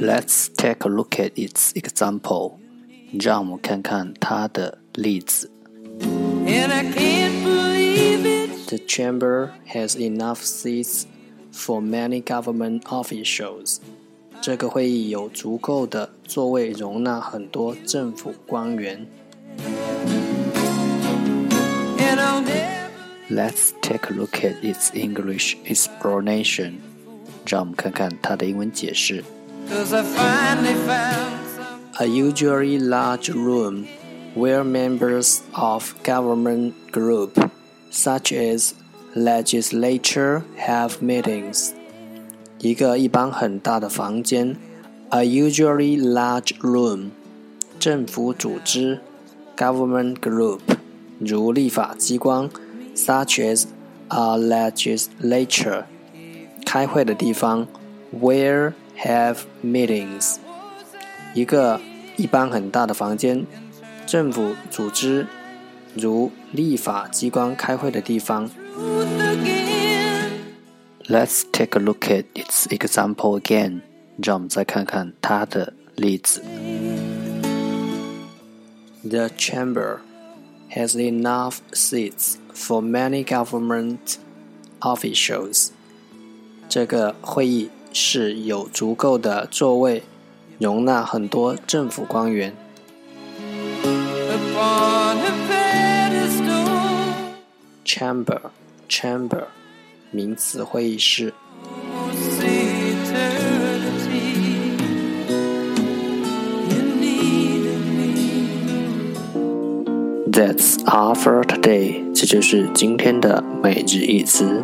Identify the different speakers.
Speaker 1: Let's take a look at its example. 让我们看看它的例子。The chamber has enough seats for many government officials. 这个会议有足够的座位容纳很多政府官员。Let's take a look at its English explanation. 让我们看看它的英文解释。 A usually large room where members of government group, such as legislature, have meetings. 一个一般很大的房间，a usually large room，政府组织，government group，如立法机关，such as a legislature，开会的地方，where have meetings，一个一般很大的房间，政府组织如立法机关开会的地方。Let's take a look at its example again。让我们再看看它的例子。The chamber has enough seats for many government officials。这个会议 室有足够的座位，容纳很多政府官员。Chamber，chamber，名词会议室。That's all for today。这就是今天的每日一词。